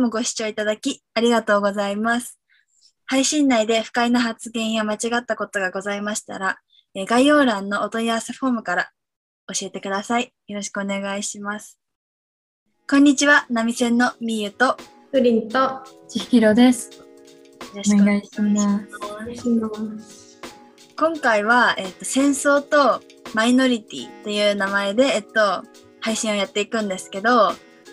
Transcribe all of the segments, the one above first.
もご視聴いただきありがとうございます。配信内で不快な発言や間違ったことがございましたら、えー概要欄のお問い合わせフォームから教えてください。よろしくお願いします。こんにちは、ナミセンのみゆと、よプリンと千尋です。ろしくお願いします。今回は、えっと戦争とマイノリティっていう名前で、えっと、配信をやっていくんですけど、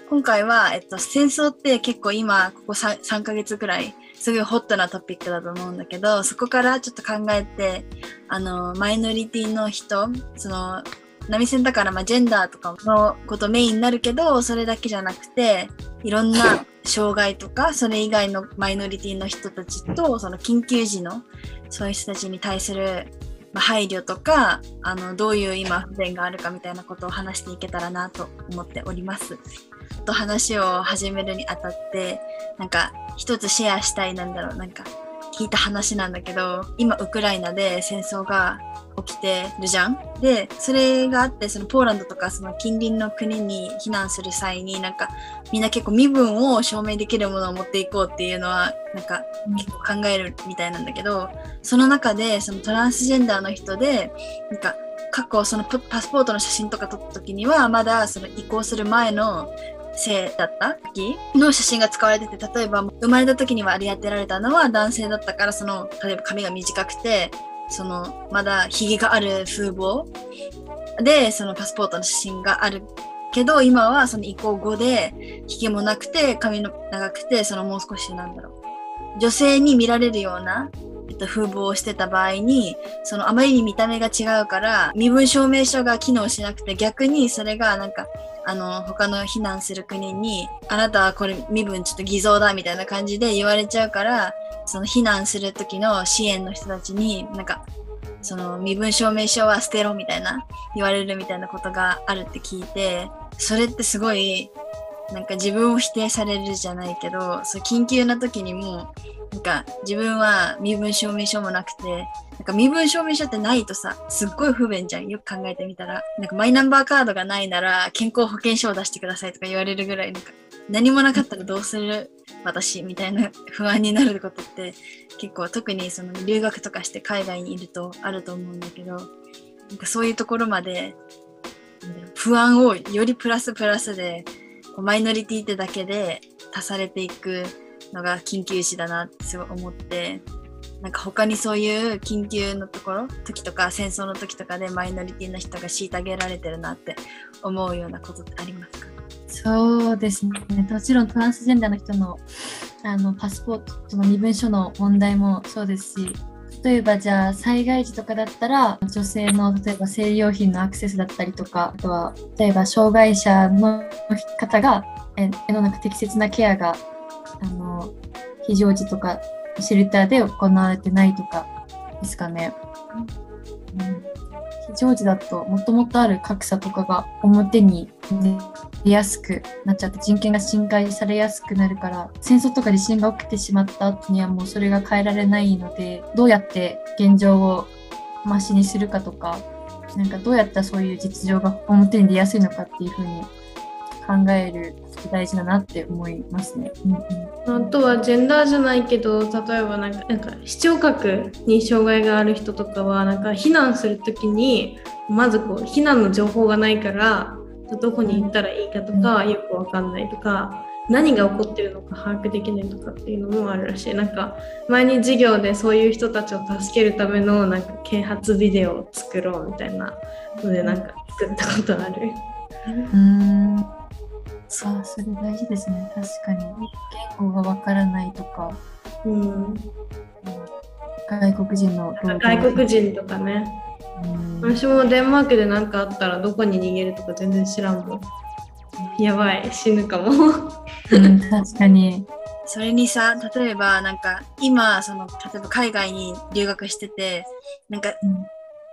今回は、えっと、戦争って結構今、ここ 3, 3ヶ月くらい、すごいホットなトピックだと思うんだけど、そこからちょっと考えて、あの、マイノリティの人、その、波線だから、まあ、ジェンダーとかのことメインになるけど、それだけじゃなくて、いろんな障害とか、それ以外のマイノリティの人たちと、その緊急時のそういう人たちに対する、配慮とかあのどういう今不便があるかみたいなことを話していけたらなと思っております。と話を始めるにあたってなんか一つシェアしたいなんだろうなんか聞いた話なんだけど今ウクライナで戦争が起きてるじゃん。でそれがあってそのポーランドとかその近隣の国に避難する際になんかみんな結構身分を証明できるものを持っていこうっていうのはなんか結構考えるみたいなんだけどその中でそのトランスジェンダーの人でなんか過去そのパスポートの写真とか撮った時にはまだその移行する前の性だった時？の写真が使われてて例えば生まれた時には割り当てられたのは男性だったからその例えば髪が短くてそのまだひげがある風貌？でそのパスポートの写真があるけど今はその移行後でひげもなくて髪の長くてそのもう少しなんだろう。女性に見られるような、えっと、風貌をしてた場合にそのあまりに見た目が違うから身分証明書が機能しなくて逆にそれがなんかあの他の避難する国にあなたはこれ身分ちょっと偽造だみたいな感じで言われちゃうからその避難する時の支援の人たちになんかその身分証明書は捨てろみたいな言われるみたいなことがあるって聞いてそれってすごいなんか自分を否定されるじゃないけどそう緊急な時にもなんか自分は身分証明書もなくてなんか身分証明書ってないとさすっごい不便じゃん。よく考えてみたら。なんかマイナンバーカードがないなら健康保険証を出してくださいとか言われるぐらいなんか何もなかったらどうする？私みたいな不安になることって結構特にその留学とかして海外にいるとあると思うんだけどなんかそういうところまで不安をよりプラスプラスでマイノリティってだけで足されていくのが緊急時だなってすごい思ってなんか他にそういう緊急のところ時とか戦争の時とかでマイノリティの人が虐げられてるなって思うようなことってありますか？そうですね。もちろんトランスジェンダーの人のあのパスポートの身分証の問題もそうですし、例えばじゃあ災害時とかだったら女性の例えば生理用品のアクセスだったりとか、あとは例えば障害者の方がえ世の中適切なケアがあの非常時とかシェルターで行われてないとかですかね。うん非常時だともともとある格差とかが表に出やすくなっちゃって人権が侵害されやすくなるから戦争とか地震が起きてしまった後にはもうそれが変えられないのでどうやって現状をマシにするかとかなんかどうやったらそういう実情が表に出やすいのかっていうふうに考えること大事だなって思いますね。うんうんあとはジェンダーじゃないけど例えばなんかなんか視聴覚に障害がある人とかはなんか避難する時にまずこう避難の情報がないからどこに行ったらいいかとかよくわかんないとか何が起こってるのか把握できないとかっていうのもあるらしい。なんか前に授業でそういう人たちを助けるためのなんか啓発ビデオを作ろうみたいなのでなんか作ったことある。うんそうそれ大事ですね。確かに。言語がわからないとか。うん、外国人の外国人とかね。うん。私もデンマークで何かあったらどこに逃げるとか全然知らんもん。やばい、死ぬかも。うん確かに。それにさ例えばなんか今その例えば海外に留学しててなんかうん。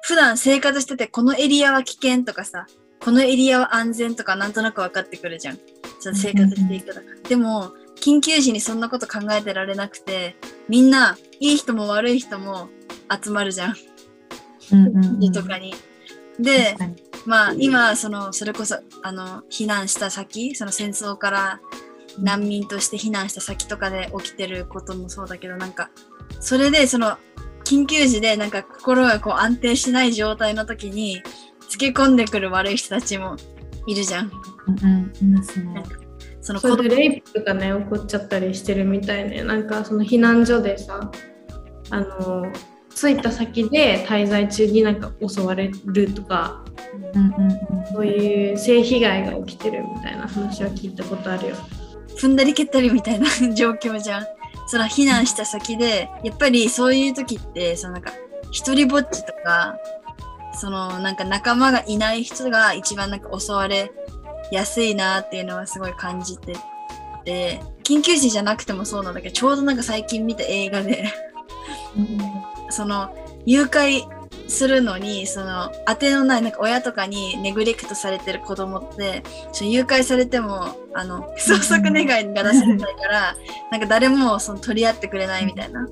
普段生活しててこのエリアは危険とかさこのエリアは安全とかなんとなく分かってくるじゃん。その生活していくらでも緊急時にそんなこと考えてられなくてみんないい人も悪い人も集まるじゃん。うんうんうん。家とかに。でまあ今そのそれこそあの避難した先その戦争から難民として避難した先とかで起きてることもそうだけどなんかそれでその緊急時でなんか心がこう安定しない状態の時につけ込んでくる悪い人たちもいるじゃん。うんうん、いますね。そのそれでレイプとかね起こっちゃったりしてるみたいねなんかその避難所でさあの着いた先で滞在中になんか襲われるとかうんうんうん。そういう性被害が起きてるみたいな話は聞いたことあるよ。踏んだり蹴ったりみたいな 状況じゃん。その避難した先でやっぱりそういう時ってそのなんか一人ぼっちとかそのなんか仲間がいない人が一番なんか襲われやすいなっていうのはすごい感じてて緊急時じゃなくてもそうなんだけどちょうどなんか最近見た映画でその誘拐するのにその当てのないなんか親とかにネグレクトされてる子供って誘拐されてもあの捜索願いが出せないからなんか誰もその取り合ってくれないみたいな。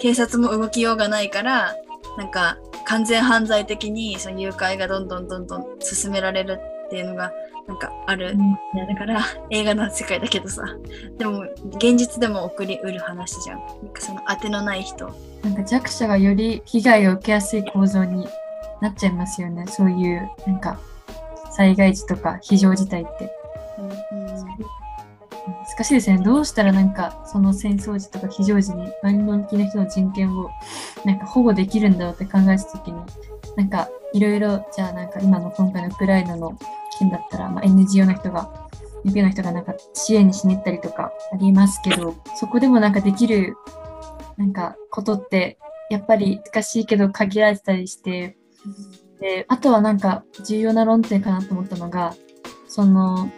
警察も動きようがないからなんか完全犯罪的にその誘拐がどんどんどんどん進められるっていうのがなんかある、いやだから映画の世界だけどさ。でも現実でも起こりうる話じゃん。なんかその当てのない人。なんか弱者がより被害を受けやすい構造になっちゃいますよね。そういうなんか災害時とか非常事態って。難しいですね。どうしたらなんかその戦争時とか非常時にマイノリティの人の人権をなんか保護できるんだろうって考えたときに、なんかいろいろじゃあなんか今の今回のウクライナの件だったら、まあ、NGO の人が NPO の人がなんか支援にしに行ったりとかありますけど、そこでもなんかできるなんかことってやっぱり難しいけど限られてたりして、であとはなんか重要な論点かなと思ったのが、その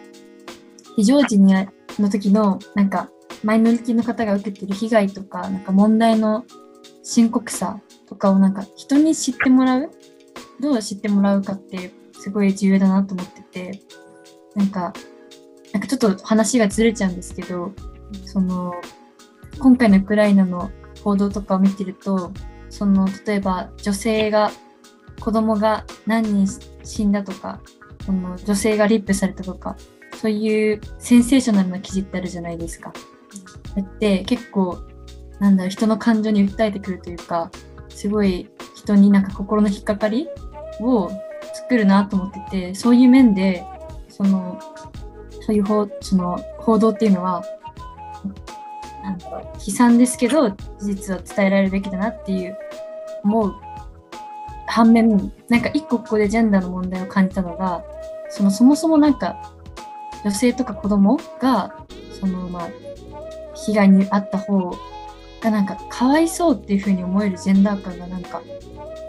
非常時にの時のなんかマイノリティの方が受けてる被害とかなんか問題の深刻さとかをなんか人に知ってもらうどう知ってもらうかってすごい重要だなと思っててなんかなんかちょっと話がずれちゃうんですけどその今回のウクライナの報道とかを見てるとその例えば女性が子供が何人死んだとかその女性がリップされたとかそういうセンセーショナルな記事ってあるじゃないですか。だって結構なんだろう人の感情に訴えてくるというかすごい人になんか心の引っかかりを作るなと思っててそういう面でそのそういう報その報道っていうのはなんだろう悲惨ですけど事実を伝えられるべきだなっていう思う反面なんか一個ここでジェンダーの問題を感じたのがそのそもそもなんか女性とか子供がそのまあ被害に遭った方がなんかかわいそうっていう風に思えるジェンダー感がなんか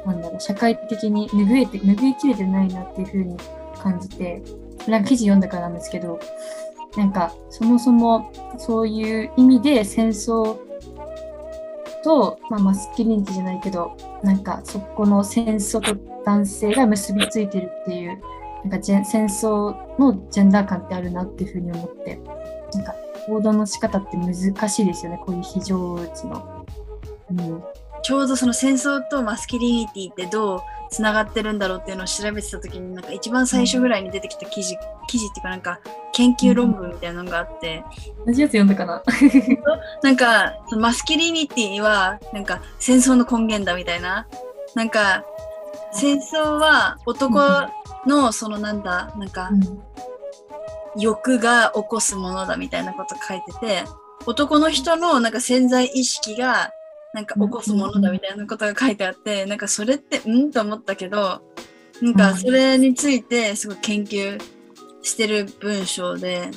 なんだろう社会的に拭えて拭いきれてないなっていう風に感じてなんか記事読んだからなんですけどなんかそもそもそういう意味で戦争と、まあ、マスキリニティじゃないけどなんかそこの戦争と男性が結びついてるっていうなんかジェン戦争のジェンダー感ってあるなっていうふうに思って。なんか報道の仕方って難しいですよねこういう非常時の。うん。ちょうどその戦争とマスキリニティってどうつながってるんだろうっていうのを調べてた時になんか一番最初ぐらいに出てきた記事、記事っていうかなんか研究論文みたいなのがあって、同じやつ読ん。だかななん。かそのマスキリニティはなん。か戦争の根源だみたいななん。か戦争は男のそのなんだなんか欲が起こすものだみたいなこと書いてて男の人のなんか潜在意識がなんか起こすものだみたいなことが書いてあってなんかそれってうんと思ったけどなんかそれについてすごい研究してる文章で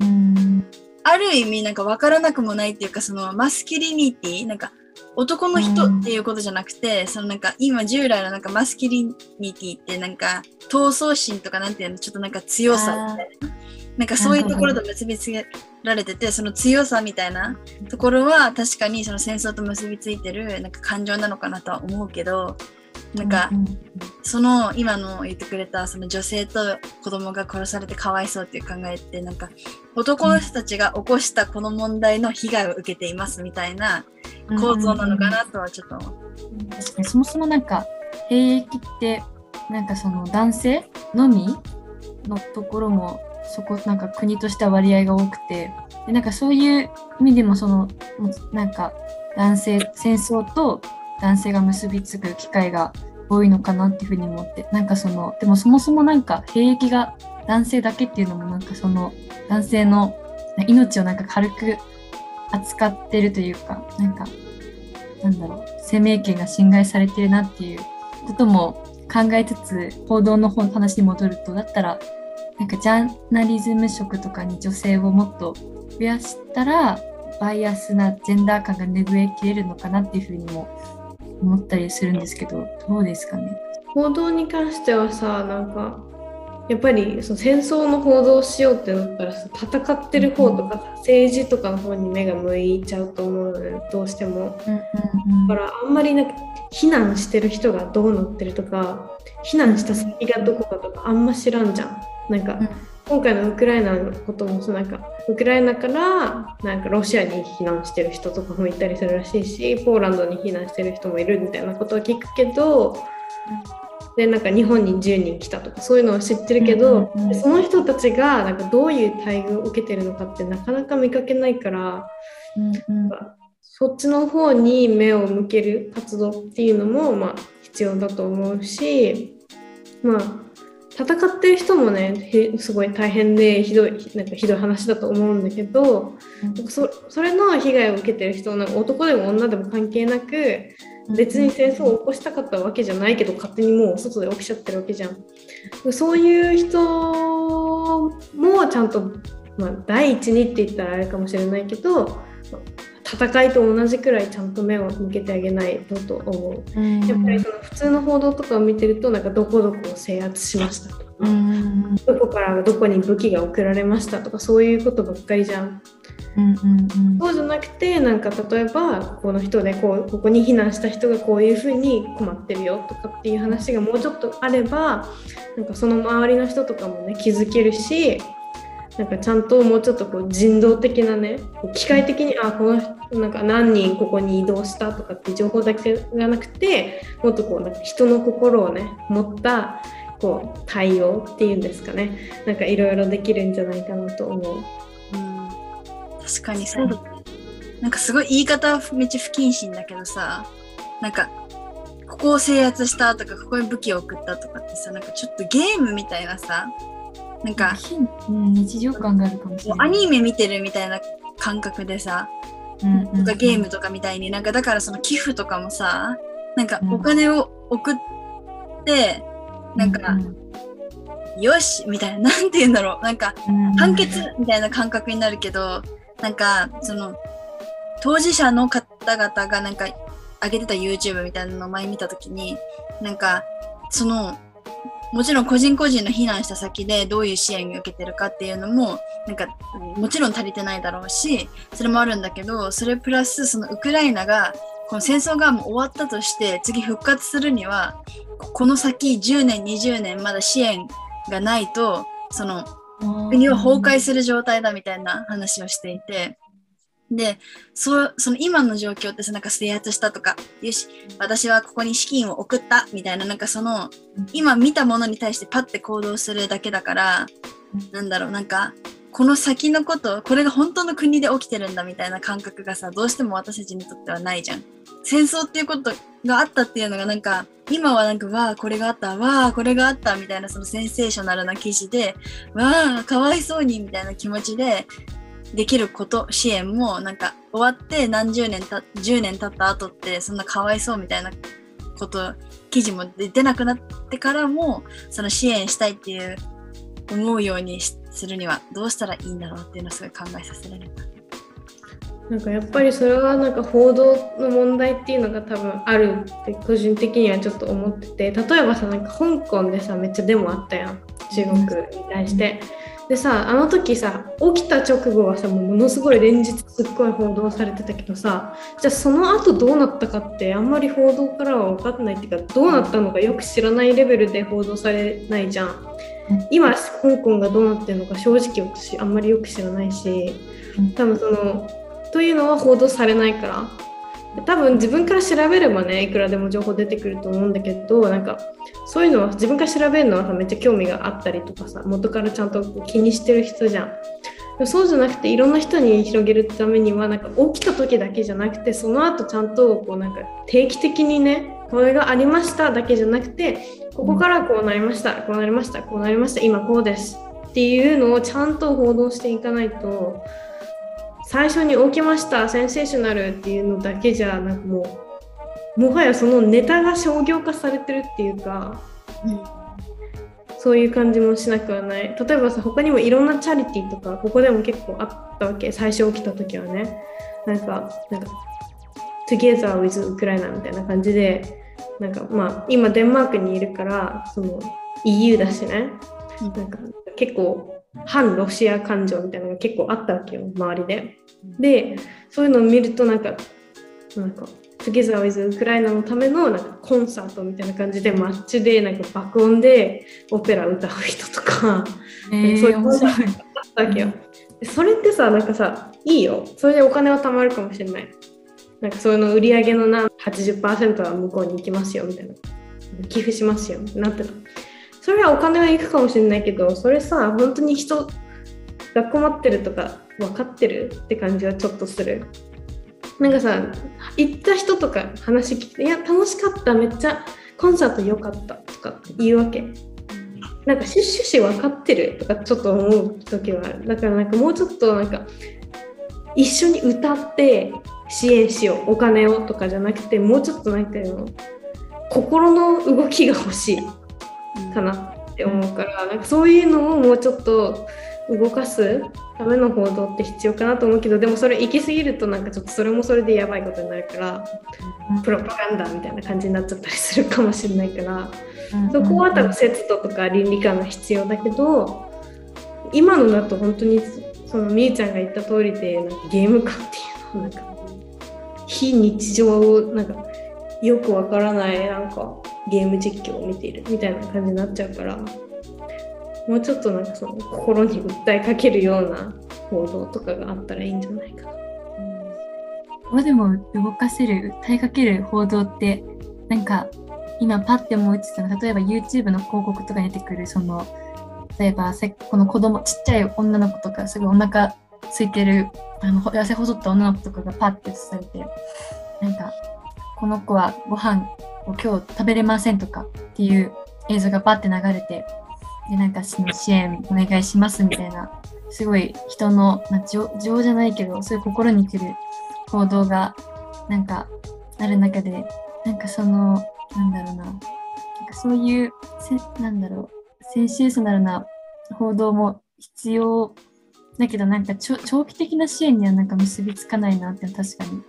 うん。ある意味なんか分からなくもないっていうかそのマスキリニティなんか男の人っていうことじゃなくて、そのなんか今従来のなんかマスキリニティってなんか闘争心とかなんていうのちょっとなんか強さ。みたいななんかそういうところと結びつけられててその強さみたいなところは確かにその戦争と結びついてるなんか感情なのかなとは思うけどなんかその今の言ってくれたその女性と子供が殺されてかわいそうっていう考えってなんか男の人たちが起こしたこの問題の被害を受けていますみたいな構造なのかなとはちょっと思う。確かにそもそもなんか兵役ってなんかその男性のみのところもそこなんか国としては割合が多くてでなんかそういう意味でもそのなんか男性戦争と男性が結びつく機会が多いのかなっていうふうに思ってなんかそのでもそもそもなんか兵役が男性だけっていうのもなんかその男性の命をなんか軽く扱ってるというかなんかなんだろう生命権が侵害されてるなっていうことも考えつつ報道の方の話に戻るとだったらなんかジャーナリズム職とかに女性をもっと増やしたらバイアスなジェンダー感が拭えきれるのかなっていうふうにも思ったりするんですけどどうですかね？報道に関してはさなんかやっぱりその戦争の報道をしようってなったらさ戦ってる方とかさ政治とかの方に目が向いちゃうと思うのよどうしても。だからあんまりなんか避難してる人がどうなってるとか避難した先がどこかとかあんま知らんじゃん。なんか、うん今回のウクライナのこともそうなんかウクライナからなんかロシアに避難してる人とかもいたりするらしいしポーランドに避難してる人もいるみたいなことは聞くけどでなんか日本に10人来たとかそういうのは知ってるけど、うんうんうん。その人たちがなんかどういう待遇を受けてるのかってなかなか見かけないからうんうん。そっちの方に目を向ける活動っていうのもまあ必要だと思うしまあ戦ってる人もねへすごい大変でひどいなんかひどい話だと思うんだけどそそれの被害を受けてる人なんか男でも女でも関係なく別に戦争を起こしたかったわけじゃないけど勝手にもう外で起きちゃってるわけじゃん。そういう人もちゃんと、まあ、第一にって言ったらあれかもしれないけど戦いと同じくらいちゃんと目を向けてあげないとと思う。うんやっぱりその普通の報道とかを見てるとなんかどこどこを制圧しましたとか、うんどこからどこに武器が送られましたとかそういうことばっかりじゃん。うんうんそうじゃなくてなんか例えばこの人でこうここに避難した人がこういうふうに困ってるよとかっていう話がもうちょっとあればなんかその周りの人とかもね気づけるしなんかちゃんともうちょっとこう人道的なね機械的にあこの人なんか何人ここに移動したとかっていう情報だけがなくてもっとこうなんか人の心をね持ったこう対応っていうんですかねなんかいろいろできるんじゃないかなと思う。うん確かにそう。なんかすごい言い方めっちゃ不謹慎だけどさ、なんか、ここを制圧したとか、ここに武器を送ったとかってさ、なんかちょっとゲームみたいなさ、なんか、うん日常感があるかもしれない。アニメ見てるみたいな感覚でさ、うんうんとかゲームとかみたいになんかだからその寄付とかもさ、なんかうんお金を送って、なんか、よしみたいな、なんて言うんだろう、なんか、判決みたいな感覚になるけど、なんか、その、当事者の方々がなんか、上げてた YouTube みたいなのを前見たときに、なんか、その、もちろん個人個人の避難した先でどういう支援を受けてるかっていうのも、なんか、もちろん足りてないだろうし、それもあるんだけど、それプラス、そのウクライナが、この戦争がもう終わったとして、次復活するには、この先10年、20年まだ支援がないと、その、国は崩壊する状態だみたいな話をしていて、で、そう、その今の状況ってさ、なんか制圧したとか、よし、私はここに資金を送ったみたいな、なんかその、今見たものに対してパッて行動するだけだから、なんだろう、なんか、この先のこと、これが本当の国で起きてるんだみたいな感覚がさ、どうしても私たちにとってはないじゃん。戦争っていうことがあったっていうのがなんか、今はなんか、わあ、これがあった、わあ、これがあったみたいなそのセンセーショナルな記事で、わあ、かわいそうにみたいな気持ちでできること、支援もなんか終わって何十年た、10年経った後ってそんなかわいそうみたいなこと、記事も出なくなってからも、その支援したいっていう思うようにしするにはどうしたらいいんだろうっていうのをすごい考えさせられた。なんかやっぱりそれはなんか報道の問題っていうのが多分あるって個人的にはちょっと思ってて例えばさなんか香港でさめっちゃデモあったやん中国に対して。でさあの時さ起きた直後はさもうものすごい連日すっごい報道されてたけどさじゃあその後どうなったかってあんまり報道からは分かんないっていうかどうなったのかよく知らないレベルで報道されないじゃん。今香港がどうなってるのか正直私あんまりよく知らないし多分そのというのは報道されないから多分自分から調べればねいくらでも情報出てくると思うんだけどなんかそういうのは自分から調べるのはさめっちゃ興味があったりとかさ元からちゃんと気にしてる人じゃん。そうじゃなくていろんな人に広げるためにはなんか起きた時だけじゃなくてその後ちゃんとこうなんか定期的にねこれがありましただけじゃなくてここからこうなりましたこうなりましたこうなりました今こうですっていうのをちゃんと報道していかないと最初に起きましたセンセーショナルっていうのだけじゃなんかもうもはやそのネタが商業化されてるっていうか、うん、そういう感じもしなくはない。例えばさ他にもいろんなチャリティーとかここでも結構あったわけ最初起きた時はね。なんかなんか Together with ウクライナみたいな感じでなんかまあ今デンマークにいるからその EU だしね、なんか結構反ロシア感情みたいなのが結構あったわけよ周りで。でそういうのを見るとなんかなんか Together with ウクライナのためのなんかコンサートみたいな感じでマッチでなんか爆音でオペラ歌う人とか、えー、そういうのがあったわけよ。それってさなんかさいいよそれでお金は貯まるかもしれない。なんかそういうの売り上げのな80%は向こうに行きますよみたいな寄付しますよなってた。それはお金は行くかもしれないけどそれさ本当に人が困ってるとか分かってるって感じはちょっとする。なんかさ行った人とか話聞いて「いや楽しかっためっちゃコンサート良かった」とか言うわけ。なんか趣旨分かってるとかちょっと思う時はある。だからなんかもうちょっとなんか一緒に歌って支援しようお金をとかじゃなくてもうちょっとなんかの心の動きが欲しい。かなって思うから、なんかそういうのをもうちょっと動かすための報道って必要かなと思うけどでもそれ行き過ぎるとなんかちょっとそれもそれでやばいことになるからプロパガンダみたいな感じになっちゃったりするかもしれないから、そこは多分節度とか倫理観が必要だけど今のだと本当にそのみゆちゃんが言った通りでなんかゲーム化っていうのはなんか非日常をなんかよくわからないなんかゲーム実況を見ているみたいな感じになっちゃうからもうちょっとなんかその心に訴えかけるような報道とかがあったらいいんじゃないかな。でも動かせる訴えかける報道ってなんか今パッて思いついたの例えば YouTube の広告とかに出てくるその例えばこの子供ちっちゃい女の子とかすごいお腹空いてるあの痩せ細った女の子とかがパッて映されてなんかこの子はご飯を今日食べれませんとかっていう映像がバッて流れてでなんかその支援お願いしますみたいなすごい人の、まあ、情情じゃないけどそういう心にくる行動がなんかある中でなんかそのなんだろうななんかそういうせなんだろうセンセーショナルな報道も必要だけどなんか長期的な支援にはなんか結びつかないなって確かに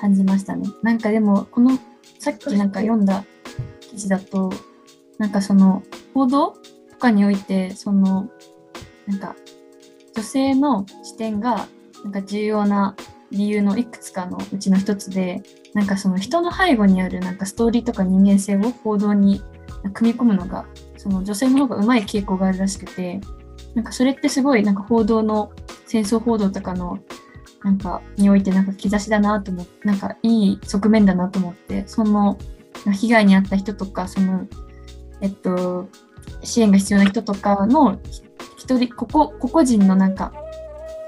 感じましたね。なんかでもこのさっきなんか読んだ記事だと、なんかその報道とかにおいて、その、なんか女性の視点がなんか重要な理由のいくつかのうちの一つで、なんかその人の背後にあるなんかストーリーとか人間性を報道に組み込むのが、その女性の方がうまい傾向があるらしくて、なんかそれってすごいなんか報道の戦争報道とかのなんかにおいてなんか兆しだなと思ってなんかいい側面だなと思ってその被害に遭った人とかそのえっと支援が必要な人とかの一人個々個々人のなんか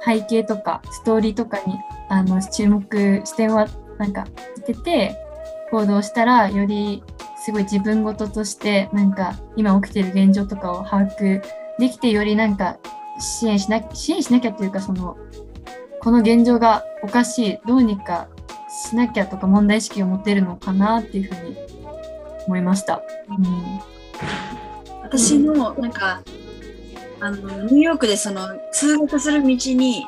背景とかストーリーとかにあの注目視点はなんか当てて行動したらよりすごい自分事としてなんか今起きてる現状とかを把握できてよりなんか支援しな支援しなきゃっていうかそのこの現状がおかしい。どうにかしなきゃとか問題意識を持てるのかなっていうふうに思いました。うん、私のなんか、あのニューヨークでその通学する道に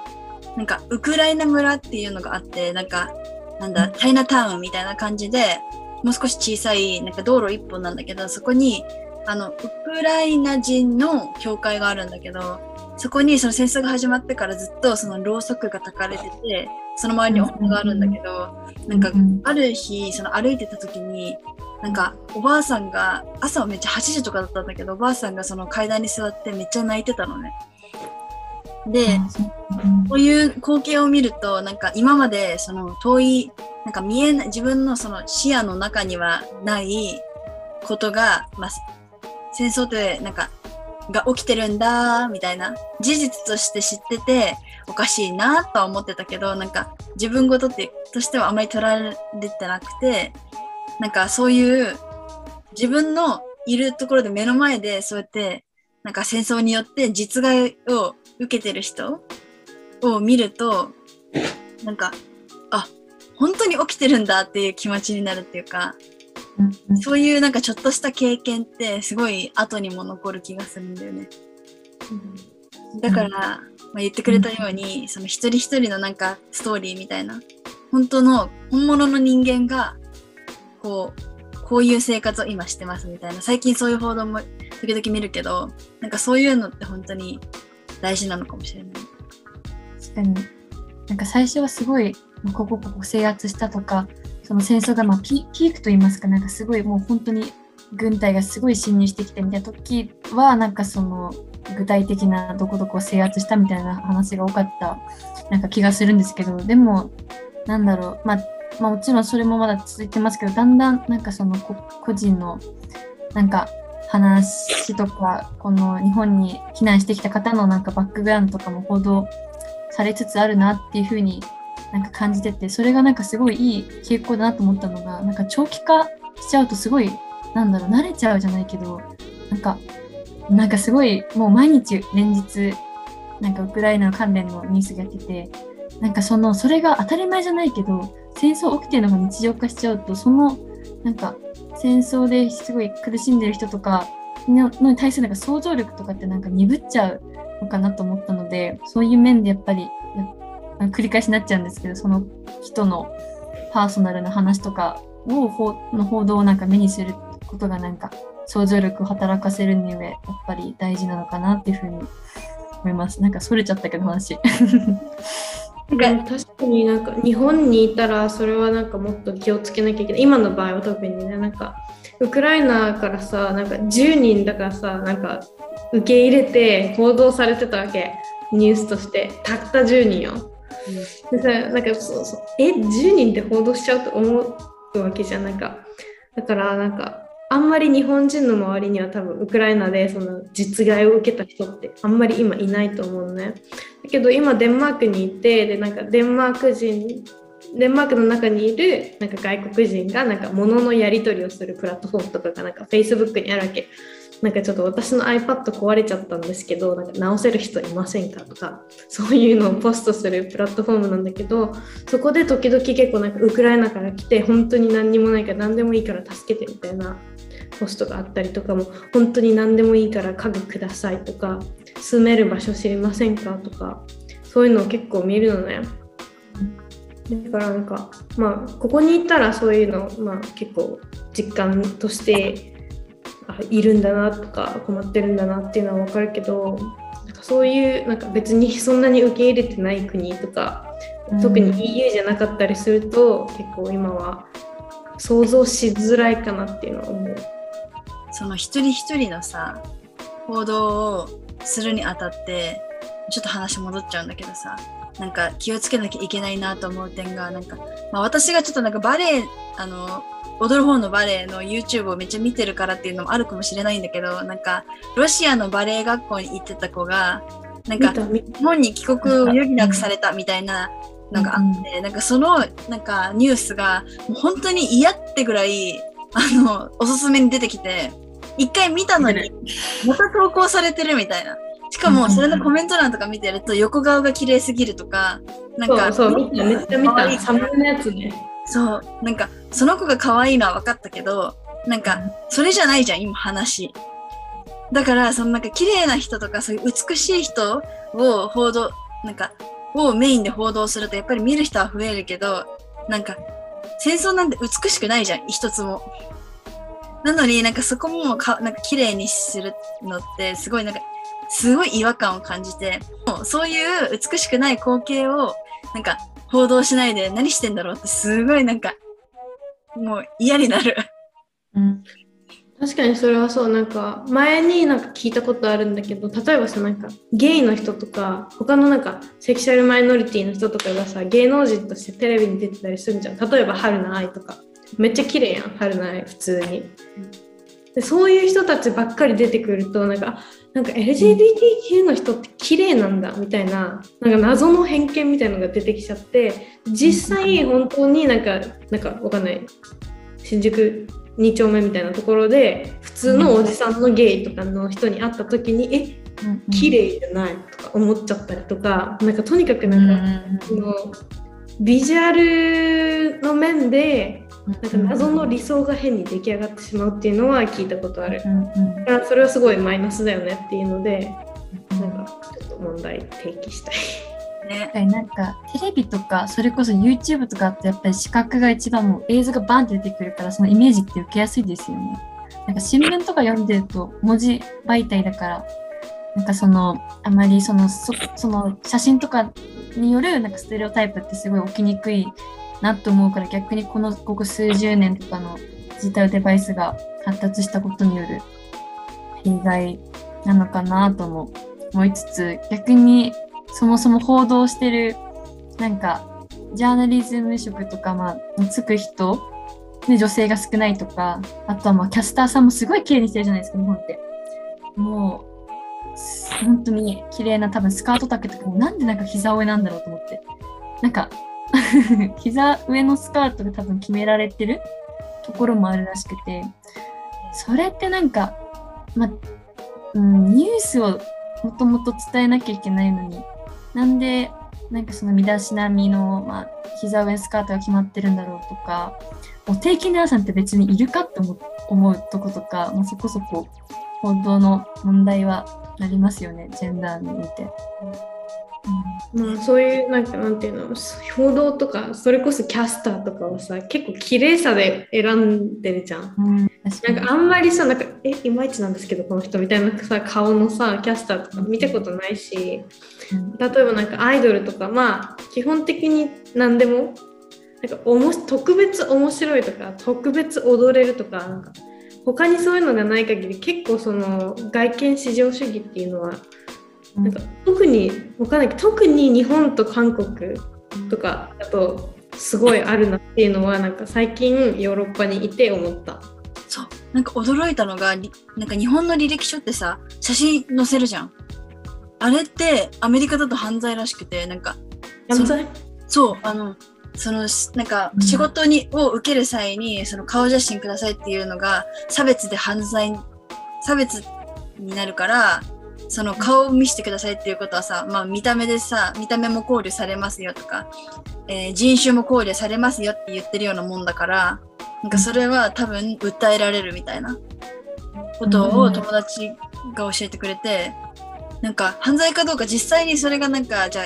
なんかウクライナ村っていうのがあってなんかなんだチャイナタウンみたいな感じでもう少し小さいなんか道路一本なんだけどそこにあのウクライナ人の教会があるんだけどそこにその戦争が始まってからずっとそのろうそくが焚かれててその周りにお花があるんだけど、なんかある日その歩いてた時になんかおばあさんが朝はめっちゃ8時とかだったんだけどおばあさんがその階段に座ってめっちゃ泣いてたのね。で、こういう光景を見るとなんか今までその遠いなんか見えない、自分のその視野の中にはないことが、まあ、戦争ってなんか、が起きてるんだ、みたいな、事実として知ってて、おかしいなとは思ってたけど、なんか自分事ってとしてはあまり取られてなくて、なんかそういう自分のいるところで目の前でそうやってなんか戦争によって実害を受けてる人を見るとなんかあ本当に起きてるんだっていう気持ちになるっていうかそういうなんかちょっとした経験ってすごい後にも残る気がするんだよね。だから、まあ、言ってくれたように、その一人一人のなんかストーリーみたいな本当の本物の人間がこうこういう生活を今してますみたいな最近そういう報道も時々見るけどなんかそういうのって本当に大事なのかもしれない。確かに。なんか最初はすごい、ここここ制圧したとか、その戦争がまピークと言いますか、なんかすごいもう本当に軍隊がすごい侵入してきてみたいな時は、なんかその具体的などこどこを制圧したみたいな話が多かったなんか気がするんですけど、でも、なんだろう、まあ、まあもちろんそれもまだ続いてますけど、だんだんなんかその個人のなんか話とか、この日本に避難してきた方のなんかバックグラウンドとかも報道されつつあるなっていうふうになんか感じてて、それがなんかすごいいい傾向だなと思ったのが、なんか長期化しちゃうとすごい、なんだろう、慣れちゃうじゃないけど、なんか、なんかすごい、もう毎日連日、なんかウクライナ関連のニュースがやってて、なんかその、それが当たり前じゃないけど、戦争起きてるのが日常化しちゃうと、その、なんか、戦争ですごい苦しんでる人とかののに対するなんか想像力とかってなんか鈍っちゃうのかなと思ったので、そういう面でやっぱり、繰り返しになっちゃうんですけど、その人のパーソナルな話とかをほの報道をなんか目にすることがなんか想像力を働かせるにはやっぱり大事なのかなっていうふうに思います。なんかそれちゃったけど話。でも確かになんか日本にいたらそれはなんかもっと気をつけなきゃいけない今の場合は特にねなんかウクライナからさなんか10人だからさなんか受け入れて報道されてたわけニュースとしてたった10人よでさなんかそうそうえ10人って報道しちゃうと思うわけじゃんなんかだからなんかあんまり日本人の周りには多分ウクライナでその実害を受けた人ってあんまり今いないと思うのね。だけど今デンマークにいてでなんかデンマーク人デンマークの中にいるなんか外国人がなんか物のやり取りをするプラットフォームとかがなんか Facebook にあるわけ。なんかちょっと私の iPad 壊れちゃったんですけどなんか直せる人いませんかとかそういうのをポストするプラットフォームなんだけどそこで時々結構なんかウクライナから来て本当に何にもないから何でもいいから助けてみたいなポストがあったりとかも本当に何でもいいから家具くださいとか住める場所知りませんかとかそういうのを結構見るのね。だからなんかまあここにいたらそういうの、まあ、結構実感としてあいるんだなとか困ってるんだなっていうのは分かるけどなんかそういうなんか別にそんなに受け入れてない国とか特に EU じゃなかったりすると、結構今は想像しづらいかなっていうのは思う。その一人一人のさ報道をするにあたってちょっと話戻っちゃうんだけどさなんか気をつけなきゃいけないなと思う点がなんか、まあ、私がちょっとなんかバレエあの踊る方のバレエの YouTube をめっちゃ見てるからっていうのもあるかもしれないんだけどなんかロシアのバレエ学校に行ってた子がなんか日本に帰国を余儀なくされたみたいなのがあって、なんかそのなんかニュースがもう本当に嫌ってぐらいあのおすすめに出てきて一回見たのにまた投稿されてるみたいな。しかもそれのコメント欄とか見てると横顔が綺麗すぎるとか、なんかそうそうめっちゃ見た。サムのやつね。そう、なんかその子が可愛いのは分かったけど、なんかそれじゃないじゃん、今話。だから、そのなんか綺麗な人とかそういう美しい人を報道、なんか、をメインで報道するとやっぱり見る人は増えるけど、なんか戦争なんて美しくないじゃん、一つも。なのになんかそこもかなんか綺麗にするのってすごいなんかすごい違和感を感じてもうそういう美しくない光景をなんか報道しないで何してんだろうってすごいなんかもう嫌になる。うん。確かにそれはそう。なんか前になんか聞いたことあるんだけど例えばさなんかゲイの人とか他のなんかセクシャルマイノリティの人とかがさ芸能人としてテレビに出てたりするんじゃん。例えば春菜愛とか。めっちゃ綺麗やん春菜愛普通に。でそういう人たちばっかり出てくるとなんかなんか LGBTQ の人って綺麗なんだみたいななんか謎の偏見みたいなのが出てきちゃって実際本当になんかなんかわかんない。新宿2丁目みたいなところで普通のおじさんのゲイとかの人に会った時にえ綺麗じゃないとか思っちゃったりとかなんかとにかくなんか、そのビジュアルの面でなんか謎の理想が変に出来上がってしまうっていうのは聞いたことある。だからそれはすごいマイナスだよねっていうのでなんかちょっと問題提起したい。ね。なんかテレビとかそれこそ YouTube とかってやっぱり視覚が一番もう映像がバンって出てくるからそのイメージって受けやすいですよね。なんか新聞とか読んでると文字媒体だからなんかそのあまりそのそその写真とかによるなんかステレオタイプってすごい起きにくいなと思うから逆にこのここ数十年とかのデジタルデバイスが発達したことによる弊害なのかなとも思いつつ逆にそもそも報道してるなんかジャーナリズム職とかまあつく人で女性が少ないとかあとはまあキャスターさんもすごい綺麗にしてるじゃないですか日本って。もう本当に綺麗な多分スカート丈とかもなんでなんか膝上なんだろうと思って。なんか 膝上のスカートで多分決められてるところもあるらしくてそれってなんかま、うん、ニュースをもともと伝えなきゃいけないのになんでなんかその身だしなみの、まあ、膝上スカートが決まってるんだろうとかお定期ナーさんって別にいるかって思うとことか、まあ、そこそこ報道の問題はありますよねジェンダーに見て。まあ、そういうなんかなんていうの報道とかそれこそキャスターとかはさ結構綺麗さで選んでるじゃん。うん、なんかあんまりさなんかえいまいちなんですけどこの人みたいなさ顔のさキャスターとか見たことないし、例えばなんかアイドルとかまあ基本的に何でもなんかおも特別面白いとか特別踊れるとかなんか他にそういうのがない限り結構その外見至上主義っていうのはなんか特にわかんないけど特に日本と韓国とかだとすごいあるなっていうのはなんか最近ヨーロッパにいて思った。そう。なんか驚いたのが、りなんか日本の履歴書ってさ、写真載せるじゃん。あれってアメリカだと犯罪らしくて、なんか、犯罪？そう、あの、その、しなんかうん仕事に、を受ける際に、その顔写真くださいっていうのが、差別で犯罪、差別になるから、その顔を見せてくださいっていうことはさ、まあ見た目でさ、見た目も考慮されますよとか、えー人種も考慮されますよって言ってるようなもんだから、なんかそれは多分訴えられるみたいなことを友達が教えてくれて、なんか犯罪かどうか実際にそれがなんかじゃあ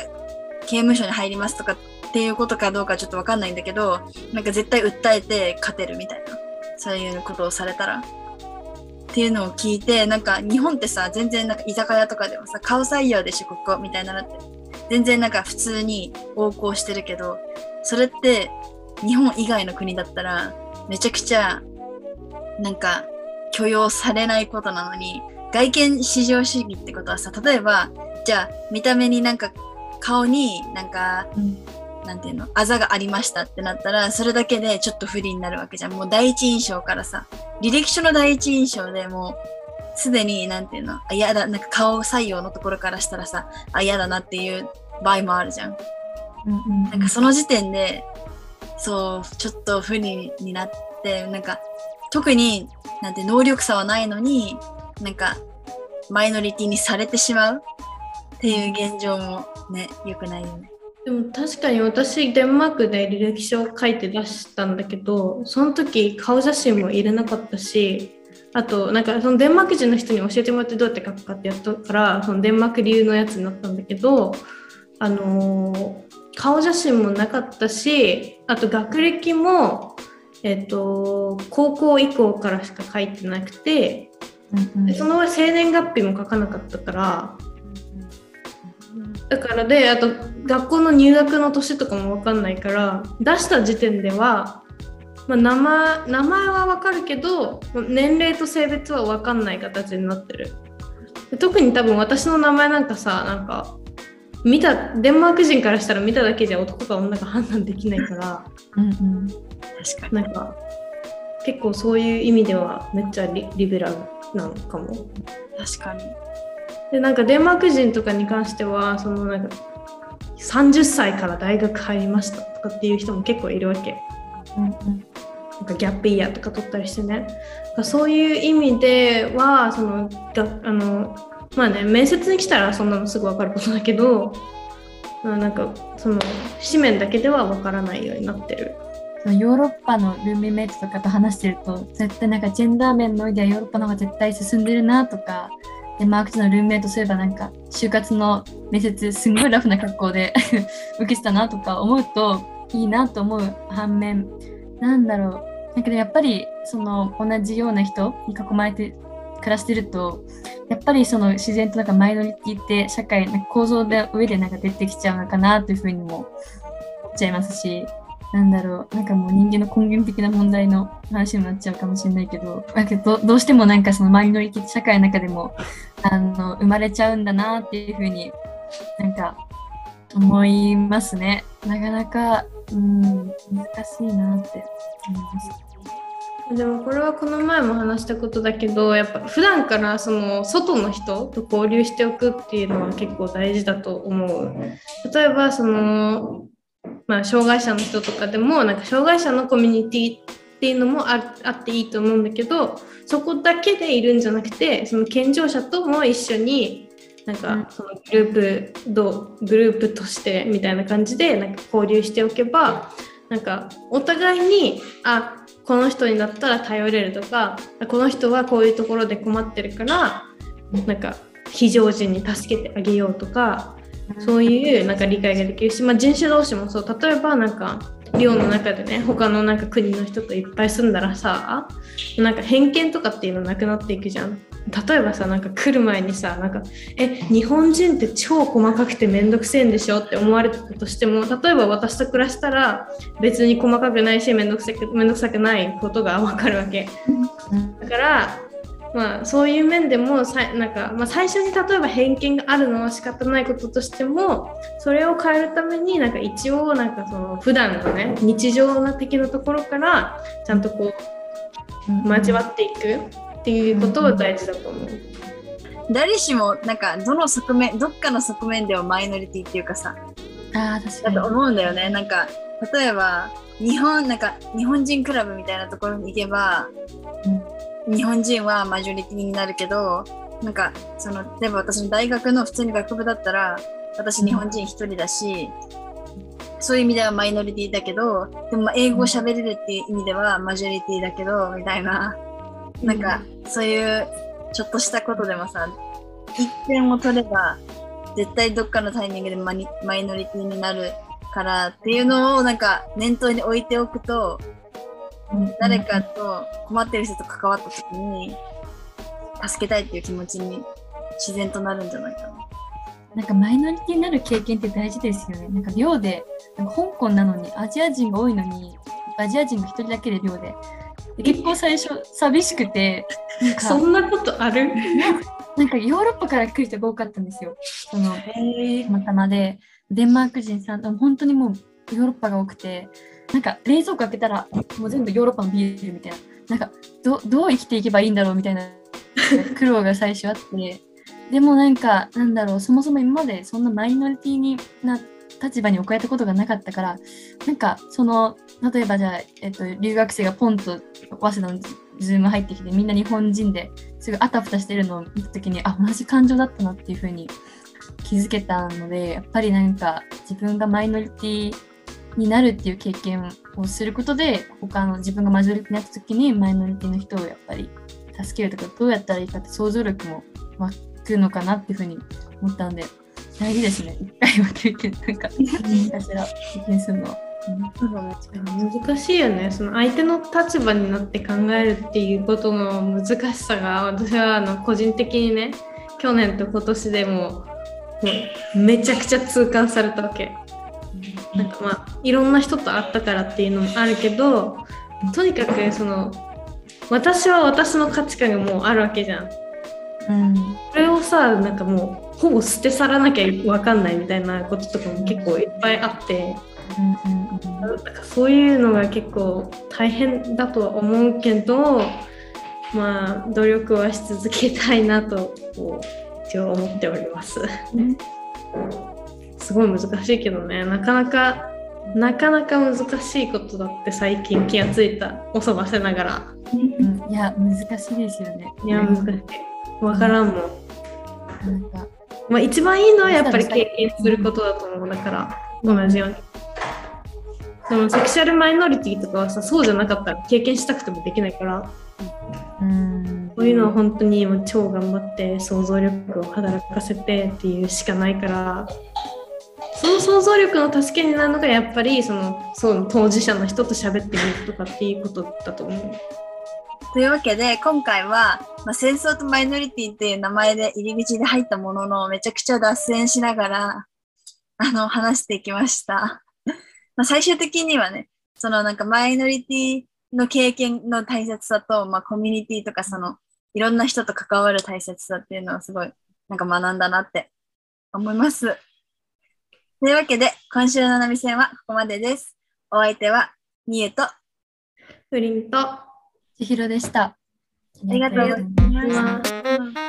刑務所に入りますとかっていうことかどうかちょっとわかんないんだけど、なんか絶対訴えて勝てるみたいな、そういうことをされたら。っていうのを聞いて、なんか日本ってさ、全然なんか居酒屋とかでもさ、顔採用でしょ、ここ、みたいなのって。全然なんか普通に横行してるけど、それって日本以外の国だったら、めちゃくちゃ、なんか許容されないことなのに、外見至上主義ってことはさ、例えば、じゃあ見た目になんか顔になんか、なんていうの、あざがありましたってなったら、それだけでちょっと不利になるわけじゃん。もう第一印象からさ、履歴書の第一印象でもう、すでに、なんていうの、あ、嫌だ、なんか顔採用のところからしたらさ、あ、嫌だなっていう場合もあるじゃん。なんかその時点で、そう、ちょっと不利になって、なんか、特になんて能力差はないのに、なんか、マイノリティにされてしまうっていう現状もね、良くないよね。でも確かに私デンマークで履歴書を書いて出したんだけどその時顔写真も入れなかったしあとなんかそのデンマーク人の人に教えてもらってどうやって書くかってやったからそのデンマーク流のやつになったんだけどあのー顔写真もなかったしあと学歴もえっと高校以降からしか書いてなくてでその上生年月日も書かなかったからだからであと学校の入学の年とかも分かんないから出した時点ではまあ、名前名前は分かるけど年齢と性別は分かんない形になってる特に多分私の名前なんかさなんか見たデンマーク人からしたら見ただけじゃ男か女か判断できないからうんうん確かに。なんか結構そういう意味ではめっちゃリリベラルなのかも。確かに。でなんかデンマーク人とかに関してはそのなんか30歳から大学入りましたとかっていう人も結構いるわけ。うんなんかギャップイヤーとか取ったりしてね。そういう意味ではそのがあのまあね面接に来たらそんなのすぐ分かることだけど、まあ、なんかその紙面だけでは分からないようになってる。ヨーロッパのルームメイトとかと話してると絶対なんかジェンダー面の上ではヨーロッパの方が絶対進んでるなとかデンマーク人のルームメイトそういえばなんか就活の面接すごいラフな格好で 受けてたなとか思うといいなと思う反面。なんだろう。だけどやっぱりその同じような人に囲まれて暮らしてるとやっぱりその自然となんかマイノリティって社会なんか構造で上でなんか出てきちゃうのかなというふうにも思っちゃいますし。なんだろう、なんかもう人間の根源的な問題の話になっちゃうかもしれないけど、だけどどうしてもなんかそのマイノリティ社会の中でもあの生まれちゃうんだなっていうふうになんか思いますね。なかなか、うん、難しいなって思います。でもこれはこの前も話したことだけどやっぱ普段からその外の人と交流しておくっていうのは結構大事だと思う。例えばその、まあ、障害者の人とかでもなんか障害者のコミュニティっていうのもああっていいと思うんだけどそこだけでいるんじゃなくてその健常者とも一緒になんかそのグループどうグループとしてみたいな感じでなんか交流しておけばなんかお互いにあこの人になったら頼れるとかこの人はこういうところで困ってるからなんか非常時に助けてあげようとかそういうなんか理解ができるし、まあ、人種同士もそう例えばなんか寮の中でね他のなんか国の人といっぱい住んだらさなんか偏見とかっていうのなくなっていくじゃん。例えばさなんか来る前にさなんかえ日本人って超細かくてめんどくせえんでしょって思われてたとしても例えば私と暮らしたら別に細かくないしめんどくさくめんどくさくないことがわかるわけだからまあそういう面でもさなんか、まあ、最初に例えば偏見があるのは仕方ないこととしてもそれを変えるためになんか一応なんかその普段のね日常な的なところからちゃんとこう交わっていくっていうことは大事だと思う。誰しもなんかどの側面どっかの側面ではマイノリティっていうかさああ、確かに。だと思うんだよねなんか例えば日本なんか日本人クラブみたいなところに行けば、日本人はマジョリティになるけどなんかその例えば私の大学の普通に学部だったら私日本人一人だし、そういう意味ではマイノリティだけどでも英語を喋れるっていう意味ではマジョリティだけどみたいな。なんかそういうちょっとしたことでもさ一点を取れば絶対どっかのタイミングでマイノリティになるからっていうのをなんか念頭に置いておくと誰かと困ってる人と関わった時に助けたいっていう気持ちに自然となるんじゃないかな。なんかマイノリティになる経験って大事ですよね。なんか寮で、なんか香港なのにアジア人が多いのに、アジア人が一人だけで寮で。で結構最初寂しくて、なんかそんなことある？なんかヨーロッパから来る人が多かったんですよ。そのへたまたまで、デンマーク人さん、本当にもうヨーロッパが多くて、なんか冷蔵庫開けたらもう全部ヨーロッパのビールみたいな、なんかどどう生きていけばいいんだろうみたいな。苦労が最初あって、でもなんか、なんだろう、そもそも今までそんなマイノリティにな立場に置かれたことがなかったから、なんかその、例えばじゃあ、えっと、留学生がポンと早稲田のズーム入ってきて、みんな日本人ですぐあたふたしてるのを見たときに、あ、同じ感情だったなっていうふうに気づけたので、やっぱりなんか自分がマイノリティになるっていう経験をすることで、他の自分がマジョリティになった時にマイノリティの人をやっぱり助けるとか、どうやったらいいかって想像力も湧くのかなっていうふうに思ったので、大事ですね。一回は経験、なんか、何かしら経験するのは。難しいよねその相手の立場になって考えるっていうことの難しさが私はあの個人的にね去年と今年でももうめちゃくちゃ痛感されたわけなんかまあいろんな人と会ったからっていうのもあるけどとにかくその私は私の価値観がもうあるわけじゃん。うんこれをさなんかもうほぼ捨て去らなきゃ分かんないみたいなこととかも結構いっぱいあってうんうんなんかそういうのが結構大変だとは思うけどまあ努力はし続けたいなとこう一応思っております。うんすごい難しいけどね。なかなかなかなか難しいことだって最近気がついた。おそばせながら。うん。いや難しいですよね。いや難しい。分からんもん、なんか。まあ、一番いいのはやっぱり経験することだと思う。だから同じように。でもセクシャルマイノリティとかはさそうじゃなかったら経験したくてもできないから。うん。そういうのは本当に今超頑張って想像力を働かせてっていうしかないからその想像力の助けになるのがやっぱりそのその当事者の人と喋ってみるとかっていうことだと思う。というわけで、今回は、まあ、戦争とマイノリティっていう名前で入り口で入ったものの、めちゃくちゃ脱線しながら、あの、話していきました。まあ最終的にはね、そのなんかマイノリティの経験の大切さと、まあコミュニティとかその、いろんな人と関わる大切さっていうのはすごい、なんか学んだなって思います。というわけで、今週の波線はここまでです。お相手は、みゆと、フリンと千尋でした。ありがとうございます。